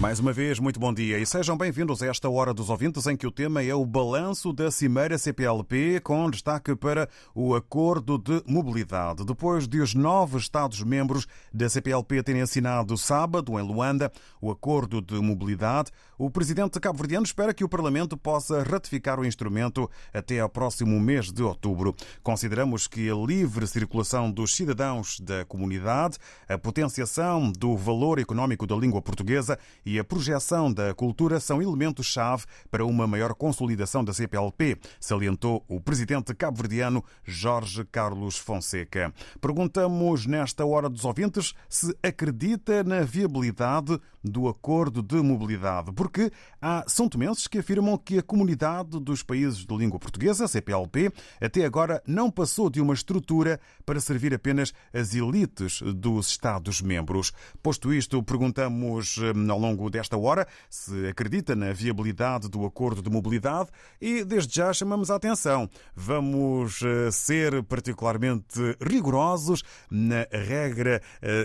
Mais uma vez, muito bom dia e sejam bem-vindos a esta Hora dos Ouvintes em que o tema é o balanço da Cimeira CPLP com destaque para o Acordo de Mobilidade. Depois de os nove Estados-membros da CPLP terem assinado sábado, em Luanda, o Acordo de Mobilidade, o presidente cabo-verdiano espera que o Parlamento possa ratificar o instrumento até ao próximo mês de outubro. Consideramos que a livre circulação dos cidadãos da comunidade, a potenciação do valor económico da língua portuguesa e a projeção da cultura são elementos-chave para uma maior consolidação da CPLP, salientou o presidente cabo-verdiano Jorge Carlos Fonseca. Perguntamos nesta hora dos ouvintes se acredita na viabilidade do acordo de mobilidade, porque há são tomenses que afirmam que a comunidade dos países de língua portuguesa, CPLP, até agora não passou de uma estrutura para servir apenas as elites dos Estados-membros. Posto isto, perguntamos ao longo desta hora se acredita na viabilidade do acordo de mobilidade e, desde já, chamamos a atenção. Vamos ser particularmente rigorosos na regra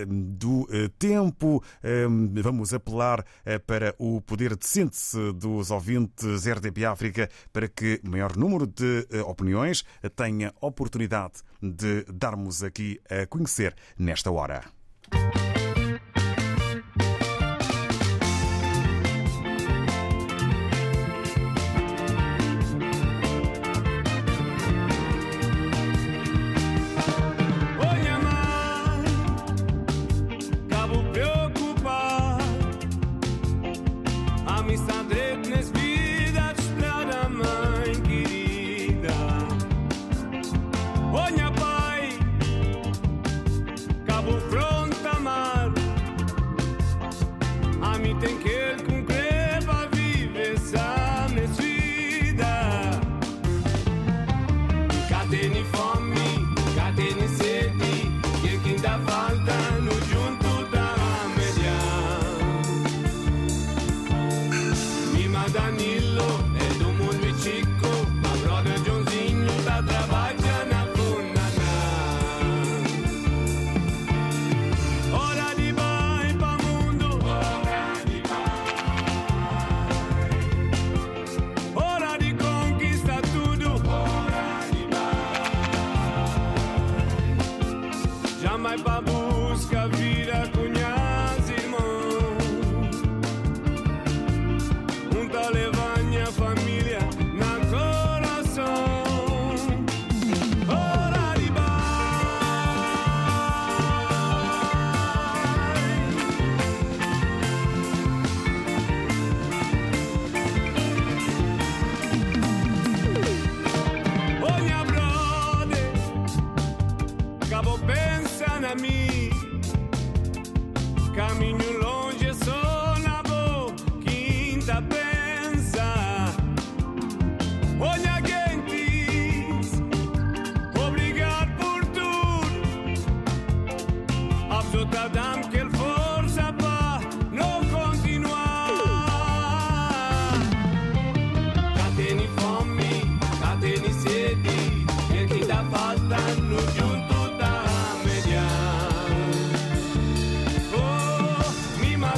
do tempo. Vamos apelar para o poder de síntese dos ouvintes RDP África para que o maior número de opiniões tenha oportunidade de darmos aqui a conhecer nesta hora.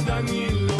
Danilo.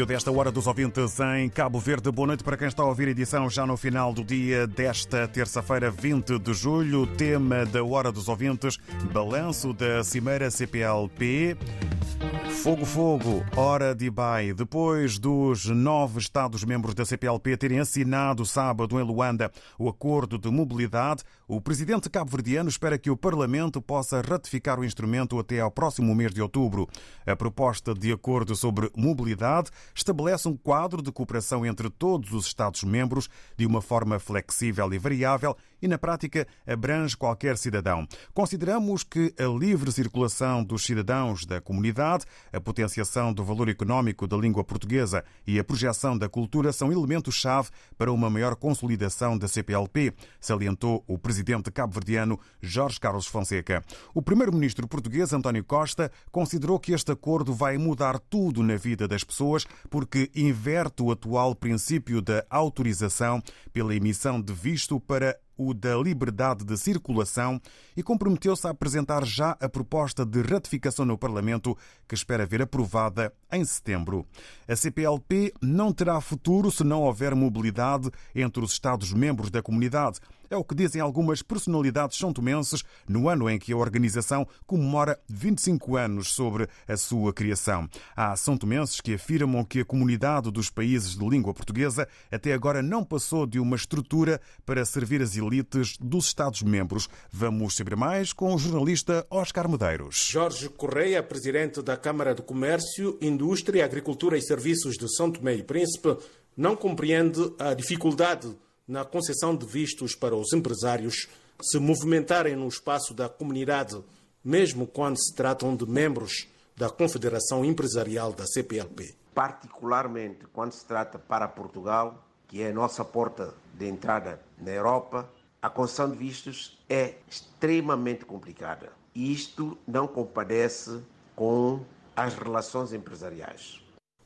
Início desta Hora dos Ouvintes em Cabo Verde. Boa noite para quem está a ouvir a edição já no final do dia desta terça-feira, 20 de julho. Tema da Hora dos Ouvintes, balanço da Cimeira CPLP. Fogo, fogo, hora de Ibai. Depois dos nove Estados-membros da CPLP terem assinado sábado em Luanda o acordo de mobilidade, o presidente cabo-verdiano espera que o Parlamento possa ratificar o instrumento até ao próximo mês de outubro. A proposta de acordo sobre mobilidade estabelece um quadro de cooperação entre todos os Estados-membros de uma forma flexível e variável e, na prática, abrange qualquer cidadão. Consideramos que a livre circulação dos cidadãos da comunidade, a potenciação do valor económico da língua portuguesa e a projeção da cultura são elementos-chave para uma maior consolidação da CPLP, salientou o presidente cabo-verdiano Jorge Carlos Fonseca. O primeiro-ministro português, António Costa, considerou que este acordo vai mudar tudo na vida das pessoas porque inverte o atual princípio da autorização pela emissão de visto para o da liberdade de circulação e comprometeu-se a apresentar já a proposta de ratificação no Parlamento, que espera ver aprovada em setembro. A CPLP não terá futuro se não houver mobilidade entre os Estados-membros da comunidade. É o que dizem algumas personalidades são-tomenses no ano em que a organização comemora 25 anos sobre a sua criação. Há são-tomenses que afirmam que a comunidade dos países de língua portuguesa até agora não passou de uma estrutura para servir as elites dos Estados-membros. Vamos saber mais com o jornalista Oscar Medeiros. Jorge Correia, presidente da Câmara de Comércio, Indústria, Agricultura e Serviços de São Tomé e Príncipe, não compreende a dificuldade na concessão de vistos para os empresários se movimentarem no espaço da comunidade, mesmo quando se tratam de membros da Confederação Empresarial da CPLP. Particularmente quando se trata para Portugal, que é a nossa porta de entrada na Europa, a concessão de vistos é extremamente complicada. E isto não compadece com as relações empresariais.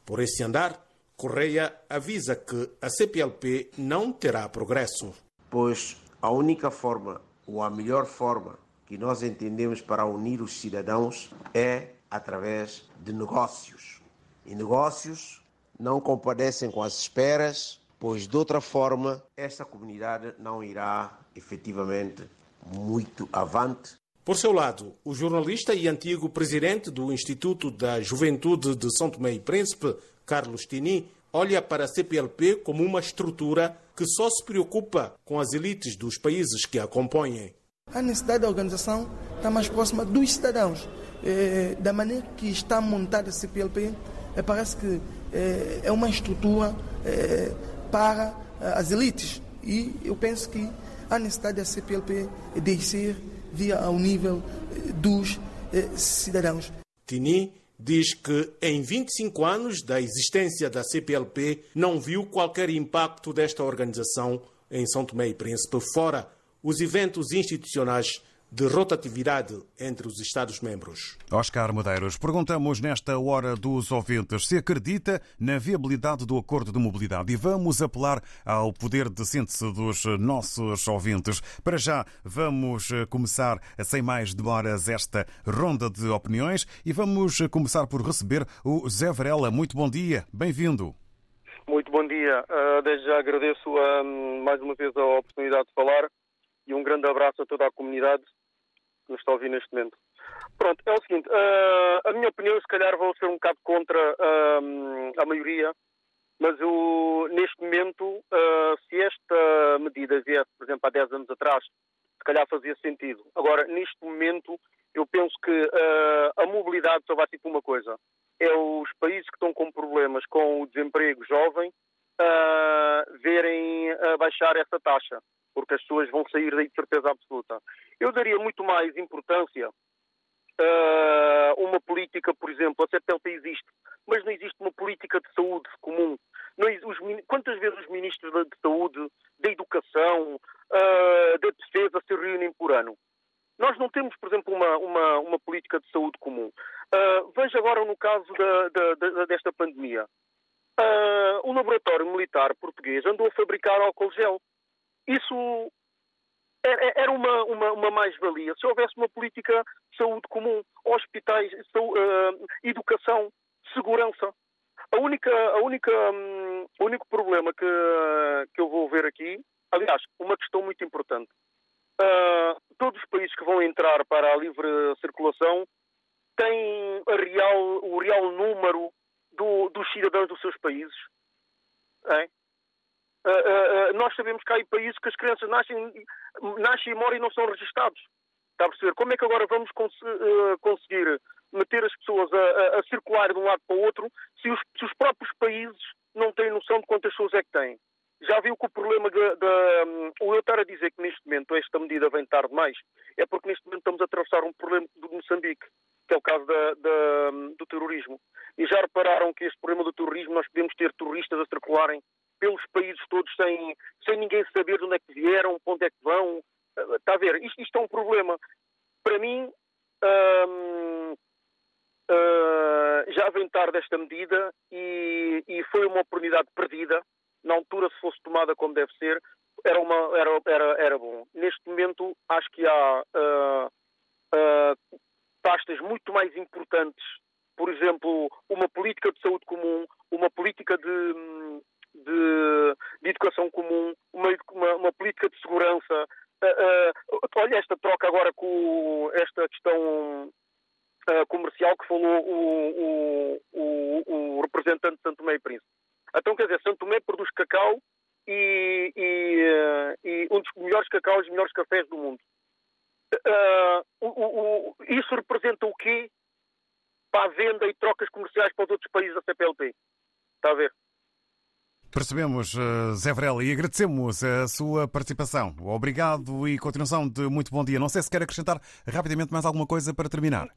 Por esse andar, Correia avisa que a CPLP não terá progresso. Pois a única forma, ou a melhor forma, que nós entendemos para unir os cidadãos é através de negócios. E negócios não compadecem com as esperas, pois de outra forma esta comunidade não irá efetivamente muito avante. Por seu lado, o jornalista e antigo presidente do Instituto da Juventude de São Tomé e Príncipe, Carlos Tini, olha para a CPLP como uma estrutura que só se preocupa com as elites dos países que a compõem. A necessidade da organização está mais próxima dos cidadãos. É, da maneira que está montada a CPLP, é, parece que é, é uma estrutura para as elites. E eu penso que a necessidade da CPLP é descer via ao nível dos cidadãos. Tini diz que em 25 anos da existência da CPLP não viu qualquer impacto desta organização em São Tomé e Príncipe, fora os eventos institucionais de rotatividade entre os Estados-membros. Oscar Medeiros, perguntamos nesta hora dos ouvintes se acredita na viabilidade do acordo de mobilidade e vamos apelar ao poder de síntese dos nossos ouvintes. Para já, vamos começar, sem mais demoras, esta ronda de opiniões e vamos começar por receber o Zé Varela. Muito bom dia, bem-vindo. Muito bom dia. Uh, desde já agradeço uh, mais uma vez a oportunidade de falar e um grande abraço a toda a comunidade que nos está a ouvir neste momento. Pronto, é o seguinte, uh, a minha opinião, se calhar vou ser um bocado contra uh, a maioria, mas eu, neste momento, uh, se esta medida viesse, por exemplo, há 10 anos atrás, se calhar fazia sentido. Agora, neste momento, eu penso que a mobilidade só vai ser uma coisa. É os países que estão com problemas com o desemprego jovem verem baixar essa taxa porque as pessoas vão sair daí de certeza absoluta. Eu daria muito mais importância a uh, uma política, por exemplo, a CPLP existe, mas não existe uma política de saúde comum. Não, os, quantas vezes os ministros de, de saúde, da educação, uh, da defesa se reúnem por ano? Nós não temos, por exemplo, uma, uma, uma política de saúde comum. Uh, veja agora no caso da, da, da, desta pandemia. Uh, o laboratório militar português andou a fabricar álcool gel. Isso era uma, uma, uma mais-valia se houvesse uma política de saúde comum, hospitais, saúde, uh, educação, segurança. a única, a única, hum, o único problema que, que eu vou ver aqui, aliás, uma questão muito importante. Uh, todos os países que vão entrar para a livre circulação têm real, o real número do, dos cidadãos dos seus países. É? Uh, uh, nós sabemos que há países que as crianças nascem, nascem e morrem e não são registados. Está a perceber? Como é que agora vamos cons conseguir meter as pessoas a, a, a, circular de um lado para o outro se os, se os, próprios países não têm noção de quantas pessoas é que têm? Já viu que o problema da. O eu estar a dizer que neste momento esta medida vem tarde demais é porque neste momento estamos a atravessar um problema do Moçambique, que é o caso da, da, do terrorismo. E já repararam que este problema do terrorismo nós podemos ter terroristas a circularem pelos países todos sem, sem ninguém saber de onde é que vieram, para onde é que vão. Está a ver? Isto, isto é um problema. Para mim, hum, uh, já vem tarde medida e, e, foi uma oportunidade perdida. Na altura, se fosse tomada como deve ser, era, uma, era, era, era bom. Neste momento, acho que há uh, uh, pastas muito mais importantes. Por exemplo, uma política de saúde comum, uma política de, de, de educação comum, uma, uma, uma, política de segurança. Uh, uh, olha esta troca agora com esta questão uh, comercial que falou o, o, o, o, representante de Santo Tomé e Príncipe. Então, quer dizer, Santo Tomé produz cacau e, e, e um dos melhores cacaus e melhores cafés do mundo. Isso representa o quê para a venda e trocas comerciais para os outros países da CPLP? Está a ver? Percebemos, eh, Zé Varela, e agradecemos a sua participação. Obrigado e continuação de muito bom dia. Não sei se quer acrescentar rapidamente mais alguma coisa para terminar.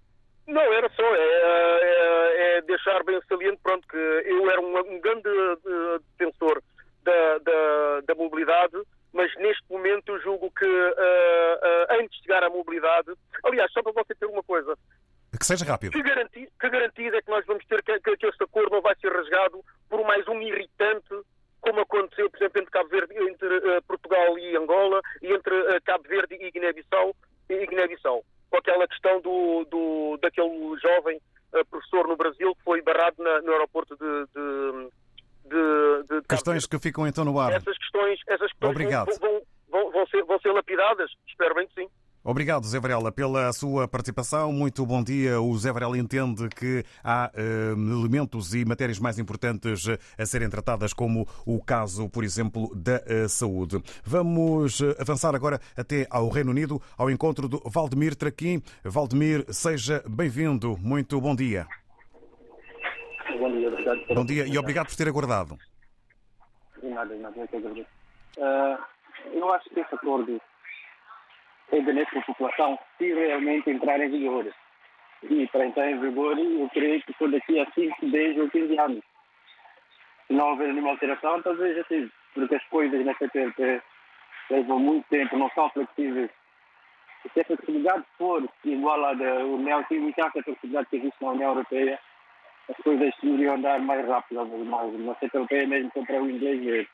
Não, era só, é, é, é deixar bem saliente, pronto, que eu era um, um grande uh, defensor da, da, da, mobilidade, mas neste momento eu julgo que uh, uh, antes de chegar à mobilidade, aliás, só para você ter uma coisa, que seja rápido. Que, garanti, que é que nós vamos ter que, que, que este acordo não vai ser rasgado por mais um irritante, como aconteceu, por exemplo, entre Cabo Verde, entre uh, Portugal e Angola, e entre uh, Cabo Verde e Guiné-Bissau, e Guiné-Bissau, com aquela questão do, do daquele jovem uh, professor no Brasil que foi barrado na, no aeroporto de, de de, de, questões que ficam então no ar. Essas questões, essas questões Obrigado. Vão, vão, vão, ser, vão ser lapidadas? Espero bem que sim. Obrigado, Zé Varela, pela sua participação. Muito bom dia. O Zé Varela entende que há uh, elementos e matérias mais importantes a serem tratadas, como o caso, por exemplo, da uh, saúde. Vamos eh, avançar agora até ao Reino Unido, ao encontro do Valdemir Traquim. Valdemir, seja bem-vindo. Muito bom dia. Bom dia, obrigado. Bom dia e obrigado por ter aguardado. De nada, de nada, eu que agradeço. Uh, eu acho que esse acordo é benéfico à população se realmente entrar em vigor. E para entrar em vigor, eu creio que for daqui a 5, 10 ou 15 anos. Se não houver nenhuma alteração, talvez assim, porque as coisas na CPLP levam muito tempo, não são flexíveis. E se a flexibilidade for igual à da União, se imitasse a flexibilidade que existe na União Europeia, as coisas iriam andar mais rápido, mas na CPLP é mesmo comprar o inglês mesmo.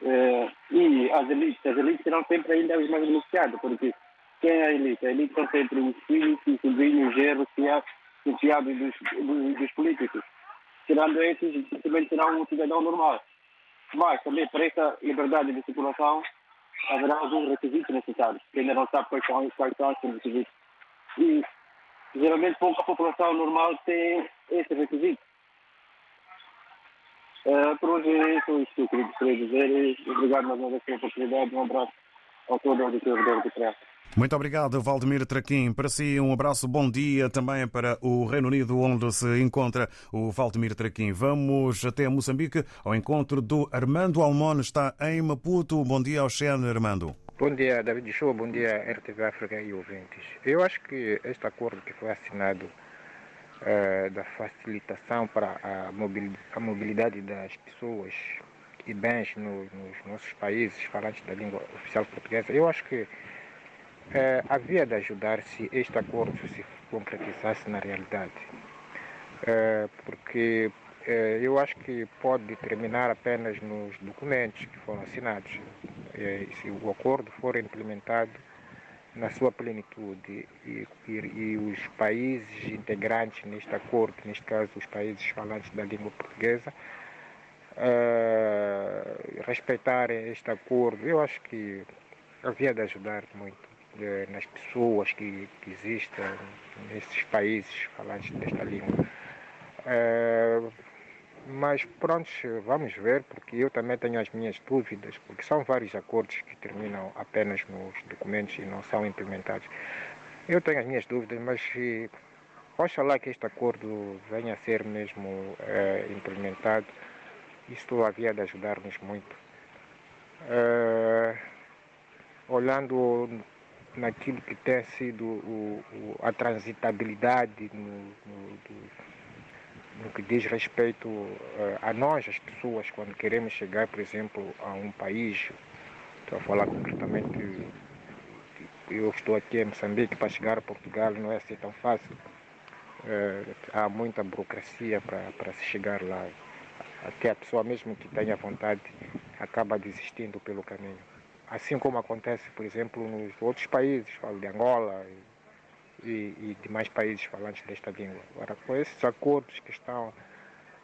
Uh, e as elites, as elites serão sempre ainda os mais beneficiados, porque quem é a elite? A elite são sempre os filhos, os sobrinhos, os gerros, confiados dos, dos, dos, políticos. Tirando esses, dificilmente será um cidadão normal. Mas também para essa liberdade de circulação haverá alguns requisitos necessários, que ainda não sabe quais são, esses requisitos. E geralmente pouca população normal tem esses requisitos. Uh, por hoje é isso que eu queria dizer. Obrigado mais uma vez pela oportunidade. Um abraço ao todo o auditório do Trás. Muito obrigado, Valdemir Traquim. Para si, um abraço, bom dia também para o Reino Unido, onde se encontra o Valdemir Traquim. Vamos até Moçambique, ao encontro do Armando Almon, está em Maputo. Bom dia ao Xen, Armando. Bom dia, David Show, bom dia, RTV África e ouvintes. Eu acho que este acordo que foi assinado uh, da facilitação para a mobilidade, a mobilidade das pessoas e bens no, nos nossos países falantes da língua oficial portuguesa. Eu acho que uh, havia de ajudar se este acordo se concretizasse na realidade. Uh, porque eu acho que pode terminar apenas nos documentos que foram assinados. se o acordo for implementado na sua plenitude e, e, e, os países integrantes neste acordo, neste caso os países falantes da língua portuguesa, uh, respeitarem este acordo, eu acho que havia de ajudar muito uh, nas pessoas que, que, existem nesses países falantes desta língua. Uh, mas pronto, vamos ver, porque eu também tenho as minhas dúvidas, porque são vários acordos que terminam apenas nos documentos e não são implementados. Eu tenho as minhas dúvidas, mas oxalá que este acordo venha a ser mesmo é, implementado. Isto havia de ajudar-nos muito. É, olhando naquilo que tem sido o, o, a transitabilidade no, no, do, no que diz respeito uh, a nós, as pessoas, quando queremos chegar, por exemplo, a um país, estou a falar concretamente, eu estou aqui em Moçambique, para chegar a Portugal não é assim tão fácil. Uh, há muita burocracia para se chegar lá. Até a pessoa mesmo que tenha vontade acaba desistindo pelo caminho. Assim como acontece, por exemplo, nos outros países, falo de Angola, e, e demais países falantes desta língua. Agora, com esses acordos que estão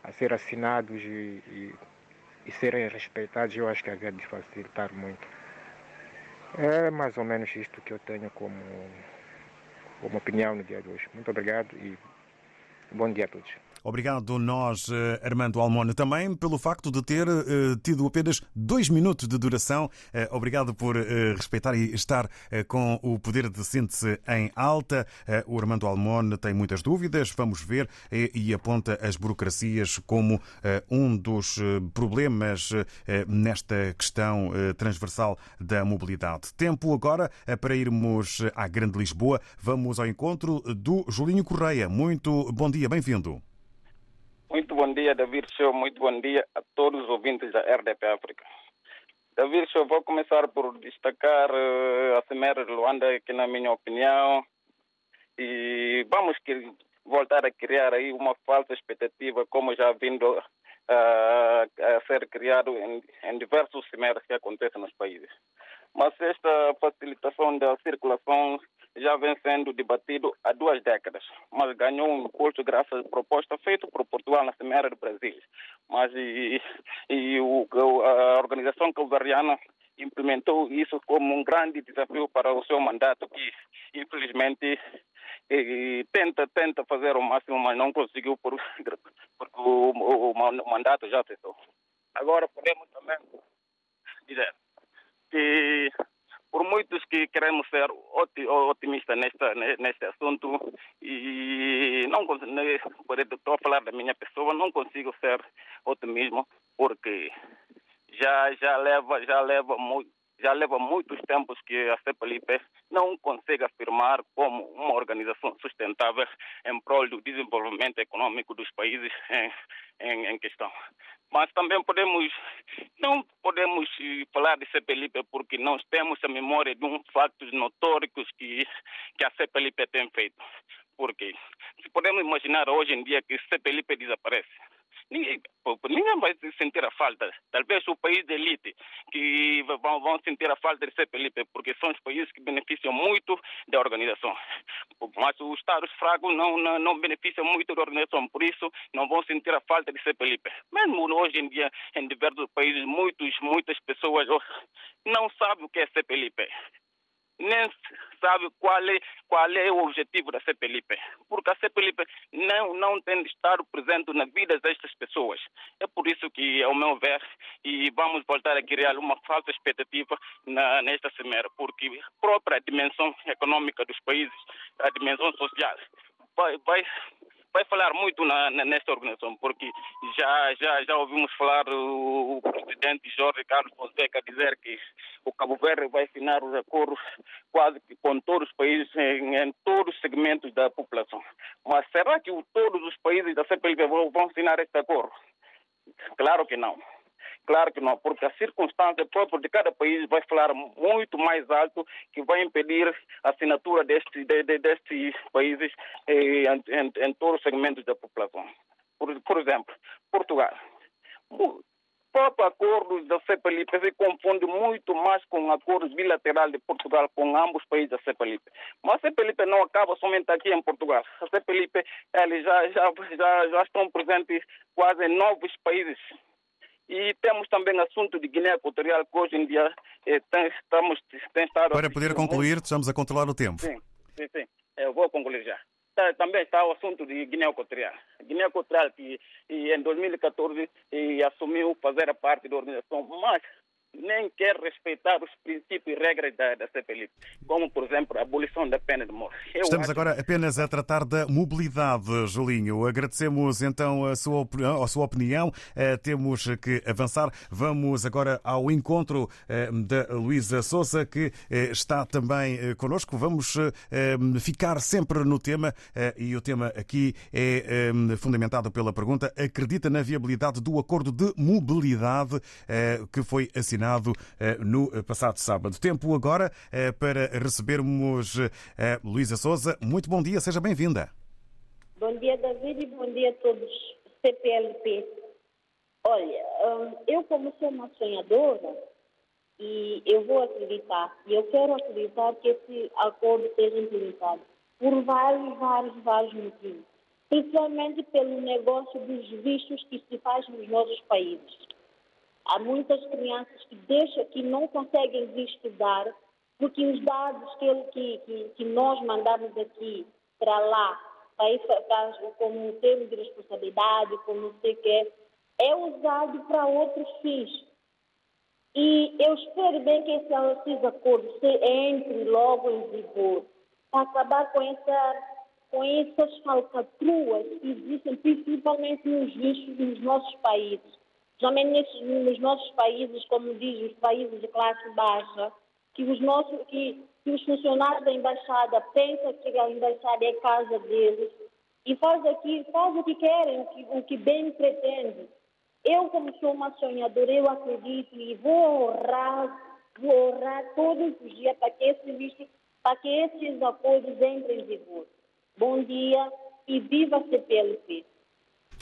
a ser assinados e, e, e serem respeitados, eu acho que havia de facilitar muito. É mais ou menos isto que eu tenho como, como opinião no dia de hoje. Muito obrigado e bom dia a todos. Obrigado nós, eh, Armando Almone, também pelo facto de ter uh, tido apenas dois minutos de duração. Uh, obrigado por respeitar e estar com o poder de síntese em alta. o Armando Almone tem muitas dúvidas, vamos ver, e aponta as burocracias como um dos problemas nesta questão transversal da mobilidade. Tempo agora para irmos à Grande Lisboa. Vamos ao encontro do Julinho Correia. Muito bom dia, bem-vindo. Muito bom dia, David Show. Muito bom dia a todos os ouvintes da RDP África. David Show, vou começar por destacar uh, a Cimeira de Luanda, que na minha opinião, e vamos voltar a criar aí uma falsa expectativa, como já vindo uh, a ser criado em, em diversos cimeras que acontecem nos países. Mas esta facilitação da circulação já vem sendo debatido há duas décadas, mas ganhou um impulso graças à proposta feita por Portugal na Cimeira do Brasil. Mas e, e o, a organização calvariana implementou isso como um grande desafio para o seu mandato, que infelizmente e, tenta tenta fazer o máximo, mas não conseguiu por, porque o, o, o mandato já cessou. Agora podemos também dizer que por muitos que queremos ser otimistas nesta, neste assunto e não estou a falar da minha pessoa, não consigo ser otimismo porque já já leva já leva muito já leva muitos tempos que a CPLP não consegue afirmar como uma organização sustentável em prol do desenvolvimento econômico dos países em, em, em questão. Mas também podemos, não podemos falar de CPLP porque nós temos a memória de uns fatos notórios que, que a CPLP tem feito. Porque se podemos imaginar hoje em dia que CPLP desaparece, Ninguém, ninguém vai sentir a falta. Talvez o país de elite que vão, vão sentir a falta de CPLP, porque são os países que beneficiam muito da organização. Mas os Estados fracos não, não, não beneficiam muito da organização, por isso não vão sentir a falta de CPLP. Mesmo hoje em dia, em diversos países, muitos, muitas pessoas não sabem o que é CPLP nem sabe qual é, qual é o objetivo da CPLP. Porque a CPLP não, não tem de estar presente na vida destas pessoas. É por isso que, ao meu ver, e vamos voltar a criar uma falsa expectativa na, nesta semana, porque a própria dimensão econômica dos países, a dimensão social, vai, vai vai falar muito na, nesta organização, porque já, já, já ouvimos falar o, o presidente Jorge Carlos Fonseca dizer que o Cabo Verde vai assinar os acordos quase que com todos os países, em, em todos os segmentos da população. Mas será que o, todos os países da CPLP vão assinar este acordo? Claro que não. Claro que não, porque a circunstância própria de cada país vai falar muito mais alto que vai impedir a assinatura deste, de, de, destes países eh, em, em, em, todos os segmentos da população. Por, por exemplo, Portugal. próprio acordo da CEPALIP se confunde muito mais com acordos bilaterais de Portugal com ambos os países da CEPALIP. Mas a CEPALIP não acaba somente aqui em Portugal. A CEPALIP já, já, já, já estão presentes quase em novos países. E temos também assunto de Guiné Equatorial, que hoje em dia eh, tem, estamos, tem estado... Para poder concluir, estamos a controlar o tempo. Sim, sim, sim. Eu vou concluir já. Tá, também está o assunto de Guiné Equatorial. Guiné Equatorial, que em 2014 e assumiu fazer parte da organização, mas nem quer respeitar os princípios e regras da, da como, por exemplo, a abolição da pena de morte. Eu Estamos acho... agora apenas a tratar da mobilidade, Julinho. Agradecemos então a sua, a sua opinião. Uh, temos que avançar. Vamos agora ao encontro uh, da Luísa Souza, que uh, está também connosco. Vamos ficar sempre no tema e o tema aqui é fundamentado pela pergunta: acredita na viabilidade do acordo de mobilidade que foi assinado? Eh, no passado sábado. Tempo agora eh, para recebermos eh, Luísa Souza. Muito bom dia, seja bem-vinda. Bom dia, David, e bom dia a todos CPLP. Olha, hum, eu como sou uma sonhadora, e eu vou acreditar, e eu quero acreditar que esse acordo seja implementado por vários, vários, vários motivos. Principalmente pelo negócio dos vistos que se faz nos nossos países. Há muitas crianças que deixam, que não conseguem estudar, porque os dados que, que, que, que nós mandamos aqui para lá, para, como termo de responsabilidade, como não sei o que, é usado para outros fins. E eu espero bem que esse, esses acordos entre logo em vigor, para acabar com, essa, com essas falcatruas que existem principalmente nos nossos países Somente nos nossos países, como diz, os países de classe baixa, que os, nossos, que, que os funcionários da embaixada pensam que a embaixada é casa deles e faz, aqui, faz o que querem, o que, o que bem pretendem. Eu, como sou uma sonhadora, eu acredito e vou honrar, vou honrar todos os dias para que, esse, para que esses acordos entrem em vigor. Bom dia e viva a CPLP!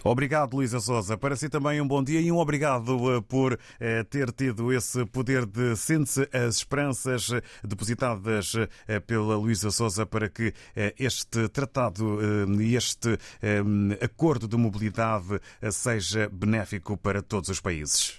Obrigado, Luísa Souza. Para si também um bom dia e um obrigado eh, por eh, ter tido esse poder de sente as esperanças eh, depositadas pela Luísa Souza para que este tratado e este acordo de mobilidade seja benéfico para todos os países.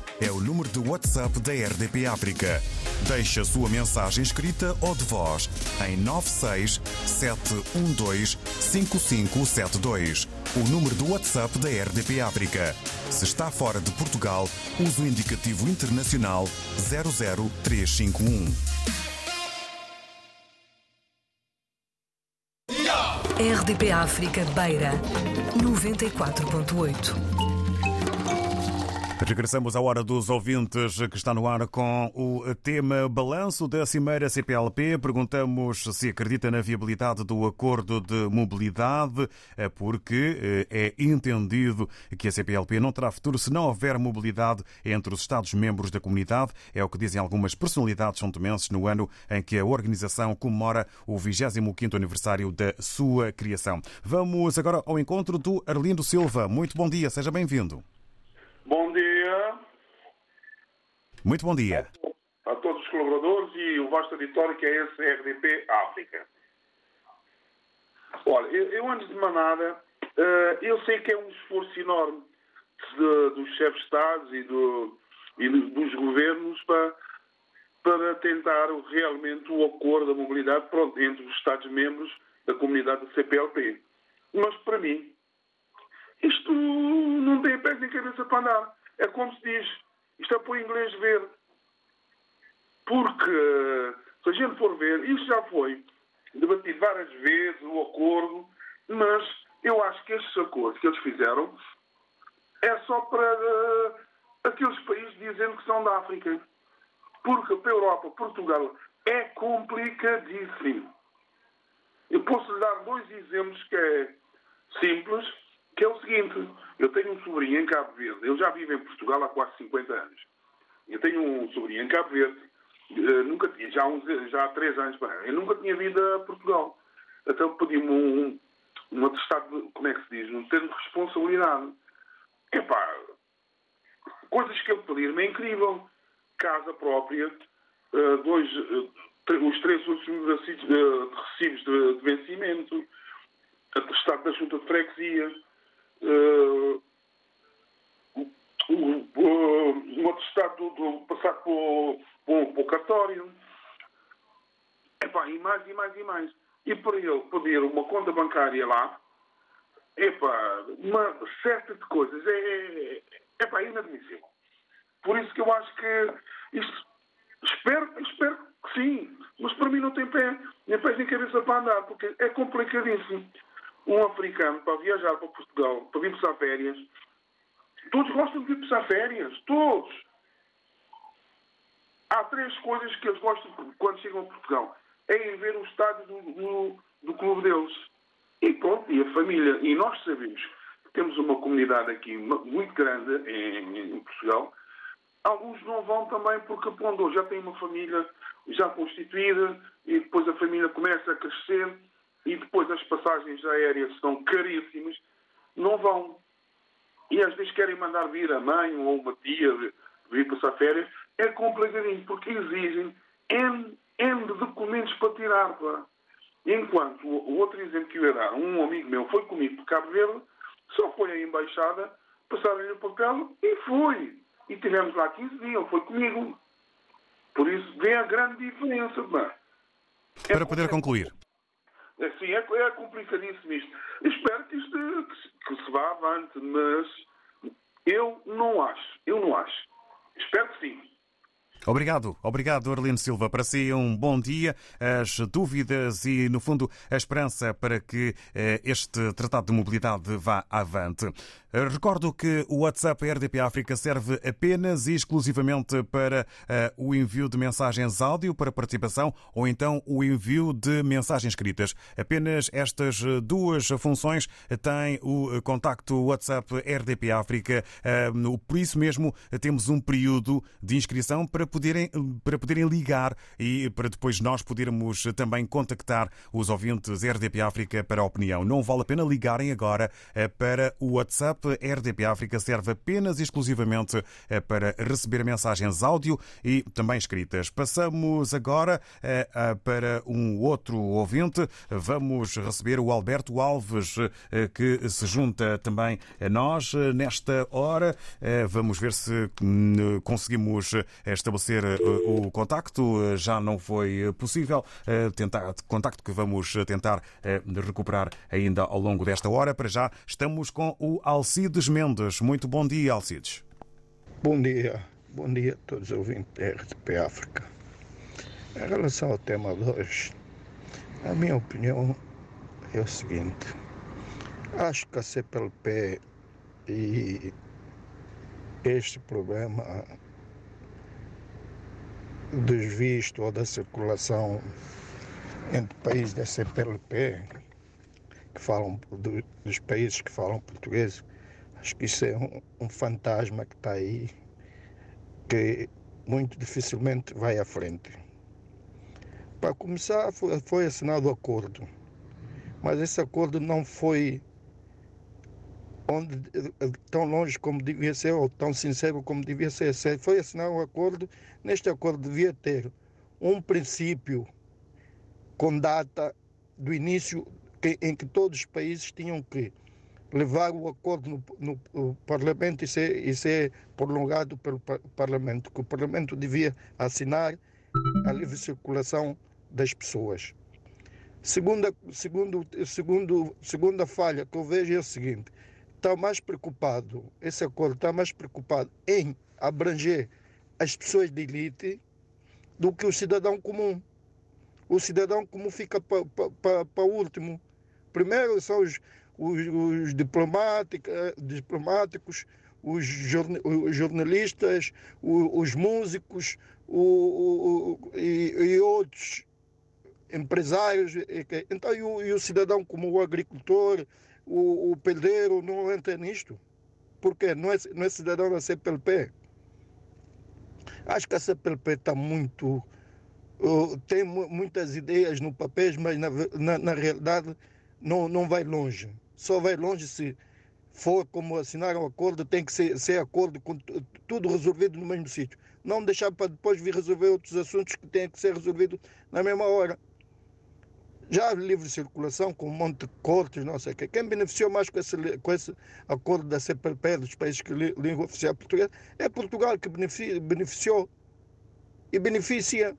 é o número de WhatsApp da RDP África. Deixe a sua mensagem escrita ou de voz em 967125572. O número do WhatsApp da RDP África. Se está fora de Portugal, use o indicativo internacional 00351. RDP África Beira 94.8 Regressamos à hora dos ouvintes que está no ar com o tema Balanço da Cimeira CPLP. Perguntamos se acredita na viabilidade do acordo de mobilidade, eh, porque eh, é entendido que a CPLP não terá futuro se não houver mobilidade entre os Estados-membros da comunidade. É o que dizem algumas personalidades são-tomenses no ano em que a organização comemora o 25º aniversário da sua criação. Vamos agora ao encontro do Arlindo Silva. Muito bom dia, seja bem-vindo. Bom dia. Muito bom dia. A todos os colaboradores e o vasto auditório que é esse RDP África. Olha, eu, eu antes de mais nada, uh, eu sei que é um esforço enorme de, dos chefes de Estados e, do, e dos governos para, para tentar realmente o acordo da mobilidade pronto, entre os Estados-membros da comunidade do CPLP. Mas, para mim, isto não tem pés nem cabeça para andar. É como se diz, isto é para o inglês ver. porque, se a gente for ver, isto já foi debatido várias vezes, o acordo, mas eu acho que estes acordos que eles fizeram é só para uh, aqueles países dizendo que são da África. Porque para a Europa, Portugal, é complicadíssimo. Eu posso lhe dar dois exemplos que é simples, que é o seguinte. Eu tenho um sobrinho em Cabo Verde. Ele já vive em Portugal há quase 50 anos. Eu tenho um sobrinho em Cabo Verde. Uh, nunca tinha, já uns, já há três anos, eu nunca tinha vindo a Portugal. Então pedi-me um, um atestado, de, como é que se diz, um termo de responsabilidade. Epá, coisas que ele pedir-me é incrível. Casa própria, uh, dois, uh, os três últimos recibos de, de vencimento, atestado da junta de freguesia, um, um atestado do, passar para o, para o cartório. Epá, e mais, e mais, e mais. E para ele pedir uma conta bancária lá, epá, uma certa de coisas é, é, epá, é inadmissível. Por isso que eu acho que isto, espero, espero que sim, mas para mim não tem pé, nem pés nem cabeça para andar, porque é complicadíssimo. Um africano para viajar para Portugal, para vir passar férias, todos gostam de vir passar férias, todos. Há três coisas que eles gostam quando chegam a Portugal. É ir ver o estádio do, do, do clube deles. E pronto, e a família. E nós sabemos que temos uma comunidade aqui muito grande em, em Portugal. Alguns não vão também porque, pronto, já têm uma família já constituída e depois a família começa a crescer e depois as passagens aéreas são caríssimas, não vão. E às vezes querem mandar vir a mãe ou uma tia vir passar férias, é complicadinho, porque exigem N, N de documentos para tirar. Pá. Enquanto o outro exemplo que eu ia dar, um amigo meu foi comigo para Cabo Verde, só foi à embaixada, passaram-lhe o papel e foi. E tivemos lá 15 dias, foi comigo. Por isso vem a grande diferença. É para poder concluir. Sim, é, é complicadíssimo isto. Espero que isto que, que se vá avante, mas eu não acho. Eu não acho. Espero que sim. Obrigado, obrigado Arlindo Silva. Para si um bom dia. As dúvidas e, no fundo, a esperança para que eh, este Tratado de Mobilidade vá avante. Recordo que o WhatsApp RDP África serve apenas e exclusivamente para uh, o envio de mensagens áudio para participação ou então o envio de mensagens escritas. Apenas estas duas funções têm o contacto WhatsApp RDP África. Por isso mesmo temos um período de inscrição para poderem, para poderem ligar e para depois nós podermos também contactar os ouvintes RDP África para a opinião. Não vale a pena ligarem agora uh, para o WhatsApp RDP África serve apenas e exclusivamente eh, para receber mensagens áudio e também escritas. Passamos agora eh, para um outro ouvinte. Vamos receber o Alberto Alves, eh, que se junta também a nós nesta hora. Vamos ver se hum, conseguimos estabelecer o contacto. Já não foi possível. Tentar, contacto que vamos tentar recuperar ainda ao longo desta hora. Para já estamos com o. Alcides Mendes. Muito bom dia, Alcides. Bom dia, bom dia a todos os ouvintes da RTP África. Em relação ao tema de hoje, a minha opinião é o seguinte: acho que a CPLP e este problema dos vistos ou da circulação entre países da CPLP, que falam dos países que falam português, Acho que isso é um, um fantasma que está aí, que muito dificilmente vai à frente. Para começar, foi, foi assinado o acordo, mas esse acordo não foi onde, tão longe como devia ser, ou tão sincero como devia ser. Foi assinado um acordo, neste acordo devia ter um princípio com data do início que, em que todos os países tinham que levar o acordo no, no Parlamento e ser, e ser prolongado pelo Parlamento, que o Parlamento devia assinar a livre circulação das pessoas. Segunda, segundo, segundo, segunda falha que eu vejo é o seguinte: está mais preocupado, esse acordo está mais preocupado em abranger as pessoas de elite do que o cidadão comum. O cidadão comum fica para último. Primeiro são os, os, os diplomáticos, diplomáticos os, jornalistas, os, músicos o, o, e, e, outros empresários. Então, e o, e o, cidadão, como o agricultor, o, o pedreiro, não entra nisto. Por quê? Não é, não é cidadão da CPLP. Acho que a CPLP está muito. Uh, tem muitas ideias no papel, mas na, na, na realidade não, não vai longe. Só vai longe se for como assinar um acordo, tem que ser, ser acordo com tudo resolvido no mesmo sítio. Não deixar para depois vir resolver outros assuntos que têm que ser resolvidos na mesma hora. Já livre circulação, com um monte de cortes, não sei o quê. Quem beneficiou mais com esse, com esse acordo da CPLP dos países que língua oficial portuguesa é Portugal, que beneficiou e beneficia.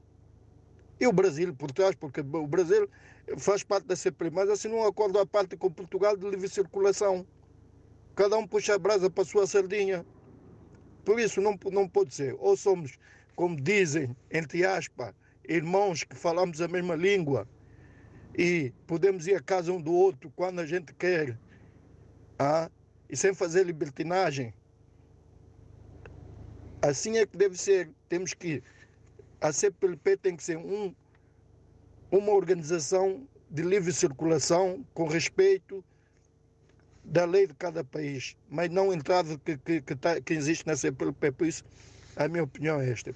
E o Brasil por trás, porque o Brasil faz parte da CPLP, mas assinou um acordo à parte com Portugal de livre circulação. Cada um puxa a brasa para a sua sardinha. Por isso não, não pode ser. Ou somos, como dizem, entre aspas, irmãos que falamos a mesma língua e podemos ir à casa um do outro quando a gente quer, ah, e sem fazer libertinagem. Assim é que deve ser. Temos que. A CPLP tem que ser um, uma organização de livre circulação, com respeito da lei de cada país, mas não entrada que, que, que, tá, que existe na CPLP. Por isso, a minha opinião é esta.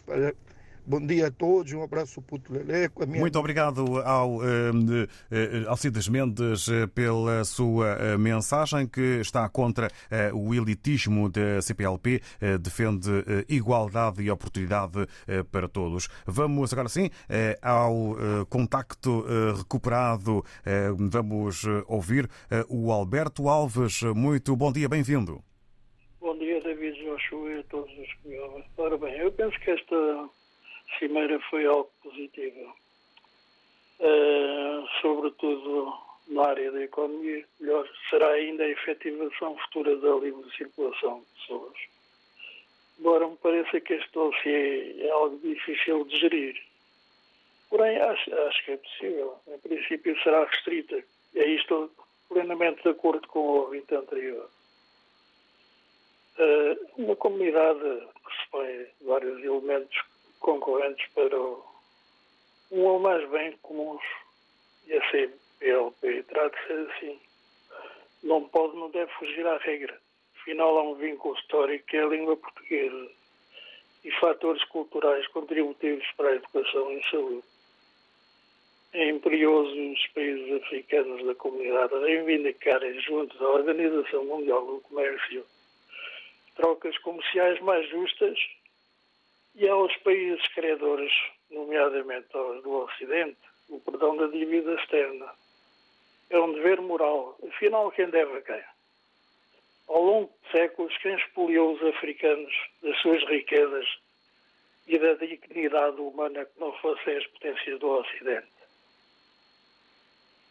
Bom dia a todos, um abraço para o Leleco. Minha... Muito obrigado ao uh, uh, Alcides Mendes pela sua mensagem que está contra uh, o elitismo da CPLP, defende igualdade e oportunidade para todos. Vamos agora sim ao contacto recuperado. Vamos ouvir o Alberto Alves. Muito bom dia, bem-vindo. Bom dia, David Joshua e a todos os que me ouvem. Ora bem, eu penso que esta cimeira foi algo positivo, uh, sobretudo na área da economia. Melhor será ainda a efetivação futura da livre circulação de pessoas. Embora me pareça que este dossiê é algo difícil de gerir. Porém, acho, acho que é possível. Em princípio, será restrita. Aí estou plenamente de acordo com o ouvinte anterior. Uh, uma comunidade pressupõe vários elementos concorrentes para um ou mais bem comuns. E a CPLP ser assim. Não pode, não deve fugir à regra. Afinal, há um vínculo histórico que é a língua portuguesa e fatores culturais contributivos para a educação e saúde. É imperioso os países africanos da comunidade reivindicarem junto à Organização Mundial do Comércio trocas comerciais mais justas e aos países credores, nomeadamente aos do Ocidente, o perdão da dívida externa. É um dever moral. Afinal, quem deve a quem? Ao longo de séculos, quem expoliou os africanos das suas riquezas e da dignidade humana que não fossem as potências do Ocidente?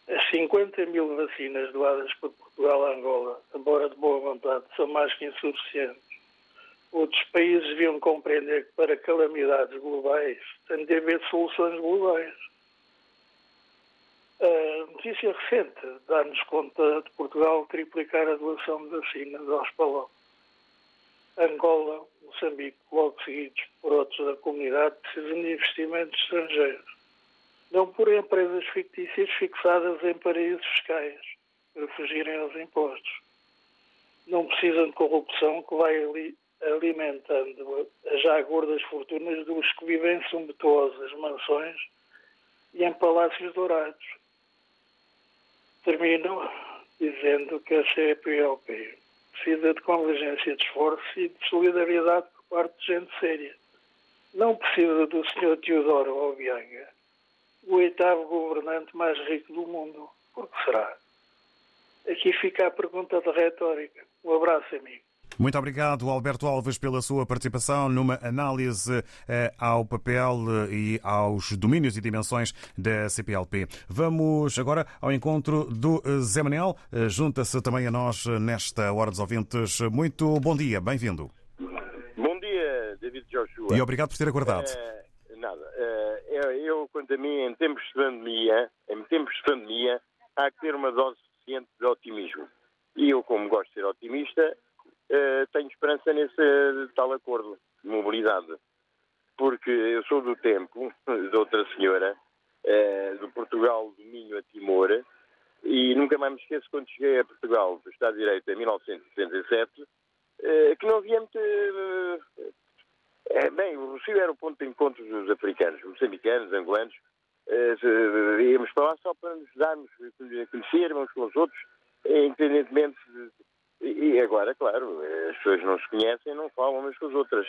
As 50 mil vacinas doadas por Portugal a Angola, embora de boa vontade, são mais que insuficientes outros países deviam compreender que para calamidades globais tem de haver soluções globais. A notícia recente dá-nos conta de Portugal triplicar a doação de vacinas aos PALOP. Angola, Moçambique, logo seguidos por outros da comunidade, precisam de investimentos estrangeiros. Não por empresas fictícias fixadas em paraísos fiscais para fugirem aos impostos. Não precisam de corrupção que vai ali alimentando as já gordas fortunas dos que vivem em suntuosas mansões e em palácios dourados. Termino dizendo que a CPLP precisa de convergência de esforço e de solidariedade por parte de gente séria. Não precisa do Sr. Teodoro Obianga, o oitavo governante mais rico do mundo. Por que será? Aqui fica a pergunta de retórica. Um abraço, amigo. Muito obrigado, Alberto Alves, pela sua participação numa análise eh, ao papel eh, e aos domínios e dimensões da CPLP. Vamos agora ao encontro do eh, Zé Manel. Junta-se também a nós nesta Hora dos Ouvintes. Muito bom dia, bem-vindo. Bom dia, David Joshua. E obrigado por ter aguardado. Uh, nada. Uh, eu, quanto a mim, em tempos de pandemia, em tempos de pandemia, há que ter uma dose suficiente de otimismo. E eu, como gosto de ser otimista, uh, tenho esperança nesse tal acordo de mobilidade. Porque eu sou do tempo de outra senhora, uh, do Portugal do Minho a Timor, e nunca mais me esqueço quando cheguei a Portugal do Estado de Direito em 1967, uh, que não havia muito. Bem, o Rocio era o ponto de encontro dos africanos, moçambicanos, angolanos. íamos para lá só para nos darmos a conhecer uns com os outros, independentemente de e agora, claro, as pessoas não se conhecem não falam umas com as outras.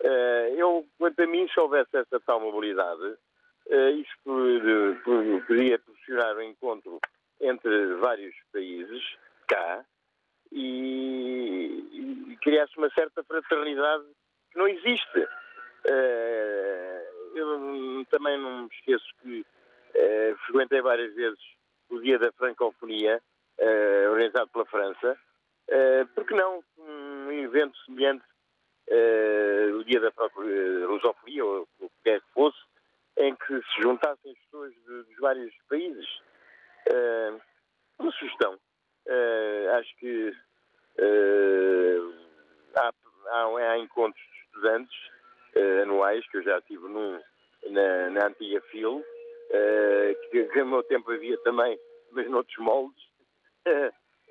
Eh, eu, quanto a mim, se houvesse essa tal mobilidade, eh, isso poderia proporcionar um encontro entre vários países cá e, e criasse uma certa fraternidade que não existe. Eh, eu também não me esqueço que frequentei várias vezes o Dia da Francofonia, organizado pela França, uh, por que não um evento semelhante uh, o dia da própria lusofonia, ou o que quer que fosse, em que se juntassem as pessoas dos vários países? Uh, uma sugestão. Uh, acho que há, há, há, encontros de estudantes anuais, que eu já tive num, na, na antiga FIL, que, que no meu tempo havia também, mas noutros moldes.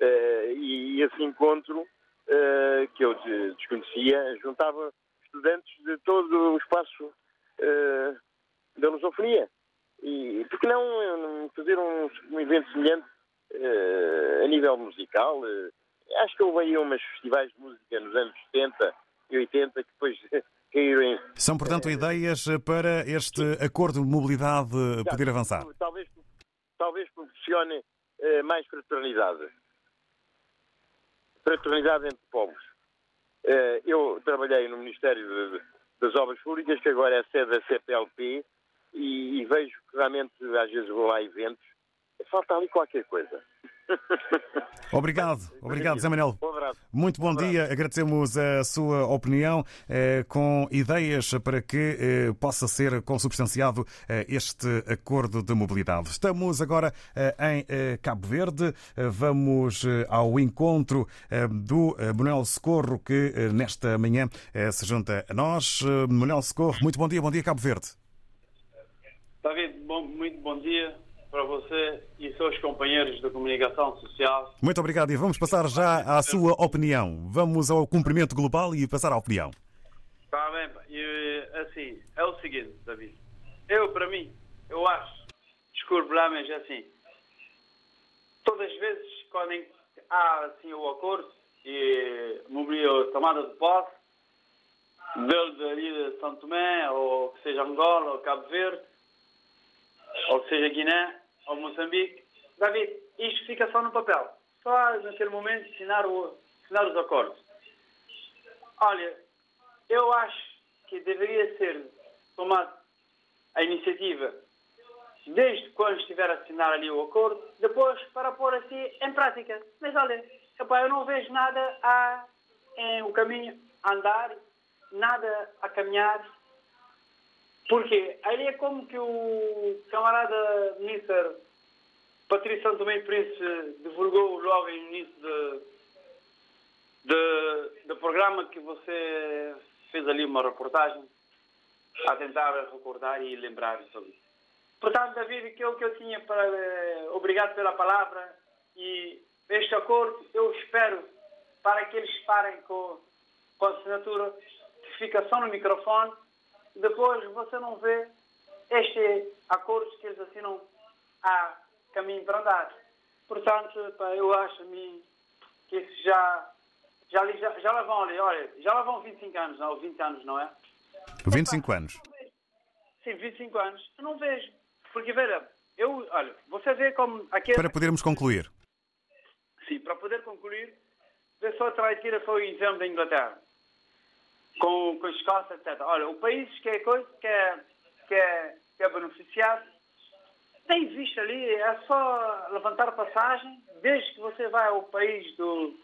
Uh, e esse encontro, uh, que eu desconhecia, juntava estudantes de todo o espaço uh, da lusofonia. E por que não fazer um, um evento semelhante a nível musical? acho que houve aí umas festivais de música nos anos 70 e 80 que depois caíram em... São, portanto, ideias para este acordo de mobilidade poder avançar? Talvez, talvez proporcione mais fraternidade fraternidade entre povos. Eh, eu trabalhei no Ministério das Obras Públicas, que agora é sede da CPLP, e, vejo que realmente às vezes vou lá a eventos, falta ali qualquer coisa. Obrigado, obrigado, Zé Manel. Muito bom dia, agradecemos a sua opinião eh, com ideias para que eh, possa ser consubstanciado eh, este acordo de mobilidade. Estamos agora em Cabo Verde, vamos ao encontro do Manuel Socorro, que nesta manhã se junta a nós. Manuel Socorro, muito bom dia, bom dia, Cabo Verde. David, bom, muito bom dia para você e seus companheiros da comunicação social. Muito obrigado e vamos passar já à sua opinião. Vamos ao cumprimento global e passar à opinião. Está bem, e, assim, é o seguinte, David. Eu, para mim, eu acho, desculpe lá, mas assim, todas as vezes quando há assim o acordo e a tomada de posse, dele de, de São Tomé, ou que seja Angola, ou Cabo Verde, ou seja Guiné ou Moçambique, David, isto fica só no papel. Só naquele momento assinar, o, assinar os acordos. Olha, eu acho que deveria ser tomada a iniciativa desde quando estiver a assinar ali o acordo, depois para pôr assim em prática. Mas olha, eu não vejo nada a, em o caminho a andar, nada a caminhar porque aí é como que o camarada ministro Patrício Santo Meio Príncipe divulgou logo no início de, de, do programa que você fez ali uma reportagem a tentar recordar e lembrar sobre isso. Portanto, David, que é que eu tinha para. Eh, obrigado pela palavra e este acordo eu espero para que eles parem com, com a assinatura fica só no microfone depois você não vê estes acordos que eles assinam a caminho para andar. Portanto, pá, eu acho a mim que já, já, já, já lá vão ali, olha, já lá vão 25 anos, não, 20 anos, não é? 25 anos. Sim, 25 anos. Eu não vejo. Porque, veja, eu, olha, você vê como... Aqui, para podermos concluir. Sim, para poder concluir, vê só tira só o exemplo da Inglaterra com, com a Escócia, etc. Olha, o país que é coisa, que é, que é, que é beneficiado, tem visto ali, é só levantar passagem, desde que você vai ao país do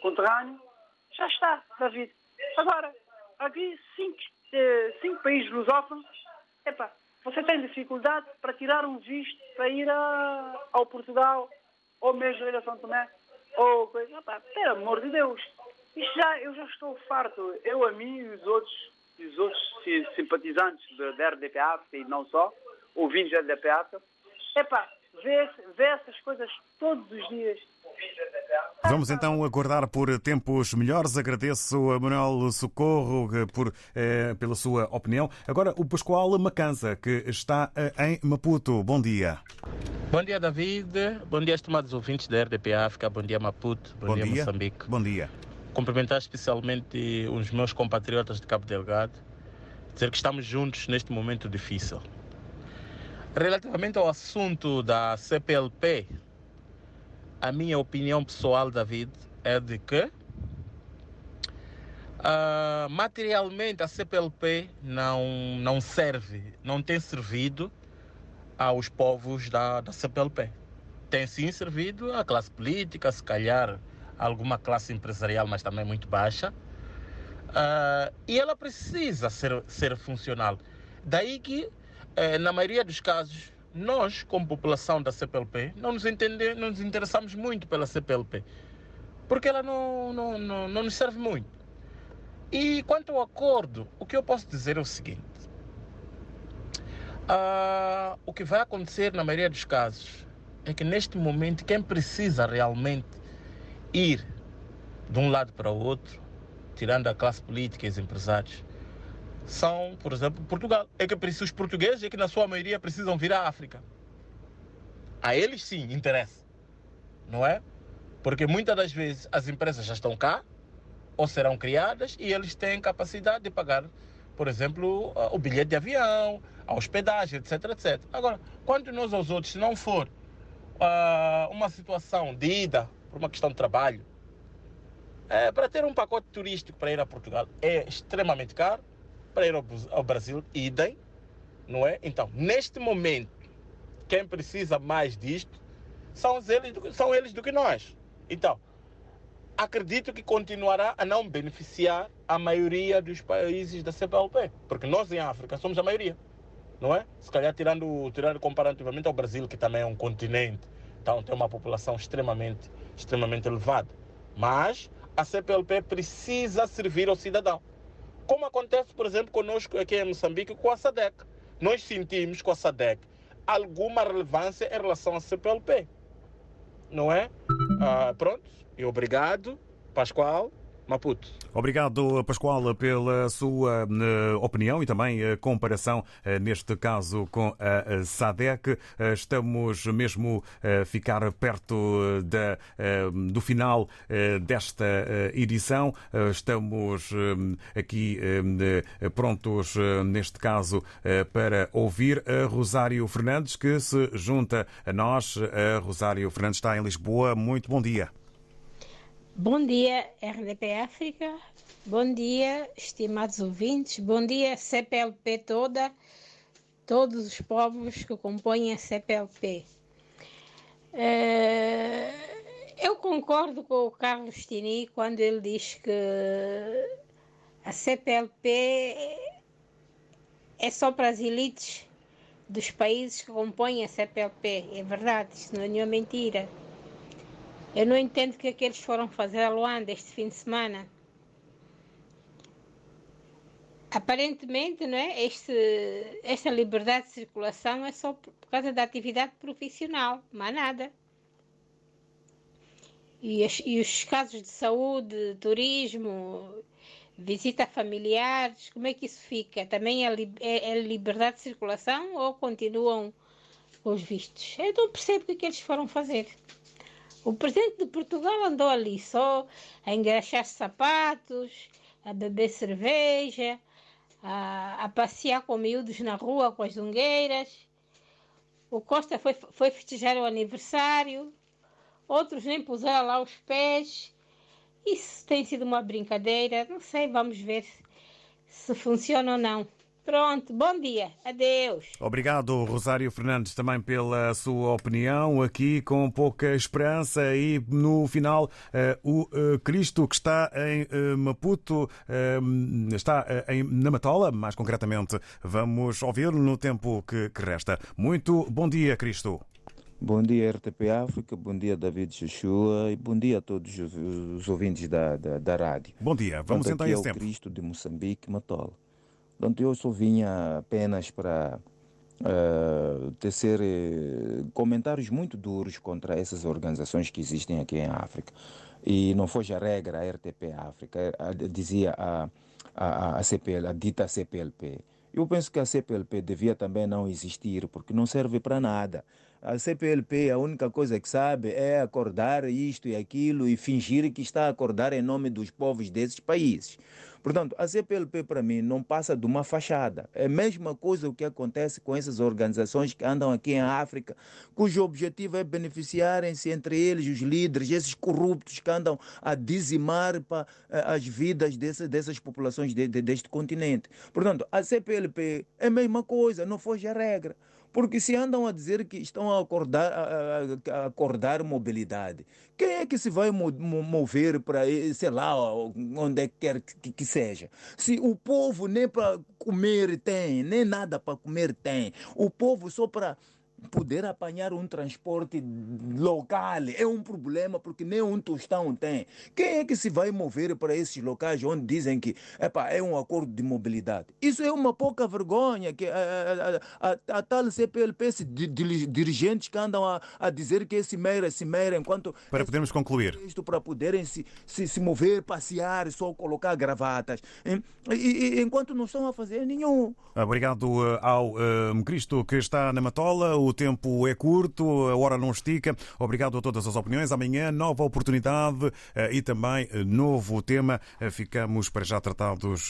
conterrâneo, já está, David. Agora, aqui cinco, eh, cinco países lusófonos, epá, você tem dificuldade para tirar um visto para ir a, ao Portugal ou mesmo a São Tomé ou coisa. Opa, pelo amor de Deus, isto já, eu já estou farto. Eu, a mim e os outros, os outros simpatizantes da RDPA e não só, ouvintes da RDPA, epá, vê, vê essas coisas todos os dias. Vamos então aguardar por tempos melhores. Agradeço a Manuel Socorro eh, por, eh, pela sua opinião. Agora o Pascoal Macanza, que está eh, em Maputo. Bom dia. Bom dia, David. Bom dia, estimados ouvintes da RDP África. Bom dia, Maputo. Bom, Bom dia, dia. Moçambique. Bom dia. Cumprimentar especialmente os meus compatriotas de Cabo Delgado. Dizer que estamos juntos neste momento difícil. Relativamente ao assunto da CPLP, a minha opinião pessoal, David, é de que ah, materialmente a CPLP não, não serve, não tem servido aos povos da, da CPLP. Tem sim servido à classe política, se calhar alguma classe empresarial, mas também muito baixa. Ah, e ela precisa ser, ser funcional. Daí que, eh, na maioria dos casos, nós, como população da CPLP, não nos, entende, não nos interessamos muito pela CPLP, porque ela não, não, não, não nos serve muito. E quanto ao acordo, o que eu posso dizer é o seguinte: ah, o que vai acontecer na maioria dos casos é que neste momento quem precisa realmente ir de um lado para o outro, tirando a classe política e os empresários, são, por exemplo, Portugal. É que os portugueses é que na sua maioria precisam vir à África. A eles sim interessa, não é? Porque muitas das vezes as empresas já estão cá ou serão criadas e eles têm capacidade de pagar, por exemplo, o bilhete de avião, a hospedagem, etc, etc. Agora, quanto nós aos outros, se não for ah, uma situação de ida por uma questão de trabalho, é, para ter um pacote turístico para ir a Portugal é extremamente caro, para ir ao, ao Brasil, idem, não é? Então, neste momento, quem precisa mais disto são eles, do- são eles do que nós. Então, acredito que continuará a não beneficiar a maioria dos países da CPLP, porque nós em África somos a maioria, não é? Se calhar tirando, tirando comparativamente ao Brasil, que também é um continente, então tem uma população extremamente, extremamente elevada. Mas a CPLP precisa servir ao cidadão. Como acontece, por exemplo, conosco aqui em Moçambique com a SADEC. Nós sentimos com a SADEC alguma relevância em relação à CPLP. Não é? Ah, pronto. E obrigado, Pascoal Maputo. Obrigado, Pascoal, pela sua eh, opinião e também a comparação, eh, neste caso, com a eh, SADEC. Eh, Estamos mesmo a ficar perto da, eh, do final eh, desta eh, edição. Eh, Estamos eh, aqui eh, prontos, eh, neste caso, eh, para ouvir a Rosário Fernandes, que se junta a nós. A Rosário Fernandes está em Lisboa. Muito bom dia. Bom dia, RDP África. Bom dia, estimados ouvintes. Bom dia, CPLP toda, todos os povos que compõem a CPLP. Eh, eu concordo com o Carlos Tini quando ele diz que a CPLP é só para as elites dos países que compõem a CPLP. É verdade, isso não é nenhuma mentira. Eu não entendo o que é que eles foram fazer a Luanda este fim de semana. Aparentemente, não é? Este, esta liberdade de circulação é só por causa da atividade profissional, mais nada. E, as- e os casos de saúde, turismo, visita a familiares, como é que isso fica? Também é, é- é liberdade de circulação ou continuam os vistos? Eu não percebo o que é que eles foram fazer. O presidente de Portugal andou ali só a engraxar sapatos, a beber cerveja, a, a passear com miúdos na rua com as zungueiras. O Costa foi, foi festejar o aniversário, outros nem puseram lá os pés. Isso tem sido uma brincadeira, não sei, vamos ver se funciona ou não. Pronto, bom dia. Adeus. Obrigado, Rosário Fernandes, também pela sua opinião, aqui com pouca esperança. E no final, eh, o eh, Cristo, que está em eh, Maputo, está em, na Matola, mais concretamente. Vamos ouvi-lo no tempo que, que resta. Muito bom dia, Cristo. Bom dia, RTP África, bom dia, David Chuchua, e bom dia a todos os, os ouvintes da, da, da, rádio. Bom dia, vamos Portanto, então aqui esse é o tempo. Cristo de Moçambique, Matola. Portanto, eu só vinha apenas para uh, tecer uh, comentários muito duros contra essas organizações que existem aqui em África. E não foge a regra, a RTP África, dizia a, a, a, CPL, a dita CPLP. Eu penso que a CPLP devia também não existir, porque não serve para nada. A CPLP, a única coisa que sabe é acordar isto e aquilo e fingir que está a acordar em nome dos povos desses países. Portanto, a CPLP para mim não passa de uma fachada. É a mesma coisa o que acontece com essas organizações que andam aqui em África, cujo objetivo é beneficiarem-se entre eles, os líderes, esses corruptos que andam a dizimar para as vidas dessas, dessas populações de, de, deste continente. Portanto, a CPLP é a mesma coisa, não foge a regra. Porque se andam a dizer que estão a acordar, a, a acordar mobilidade, quem é que se vai mover para, sei lá, onde é que quer que, que seja? Se o povo nem para comer tem, nem nada para comer tem, o povo só para poder apanhar um transporte local é um problema porque nem um tostão tem. Quem é que se vai mover para esses locais onde dizem que epa, é um acordo de mobilidade? Isso é uma pouca vergonha que a, a, a, a tal CPLP, esses dirigentes que andam a, a dizer que esse meira, esse meira, enquanto... Para podermos concluir. Isto para poderem se, se, se mover, passear, só colocar gravatas. E, e, enquanto não estão a fazer nenhum. Obrigado ao um, Cristo que está na Matola. O tempo é curto, a hora não estica. Obrigado a todas as opiniões. Amanhã, nova oportunidade e também novo tema. Ficamos para já tratados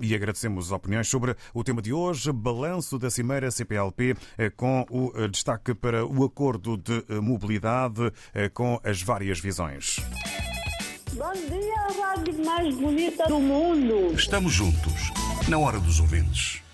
e agradecemos as opiniões sobre o tema de hoje, balanço da Cimeira CPLP, com o destaque para o acordo de mobilidade com as várias visões. Bom dia, a rádio mais bonita do mundo. Estamos juntos, na hora dos ouvintes.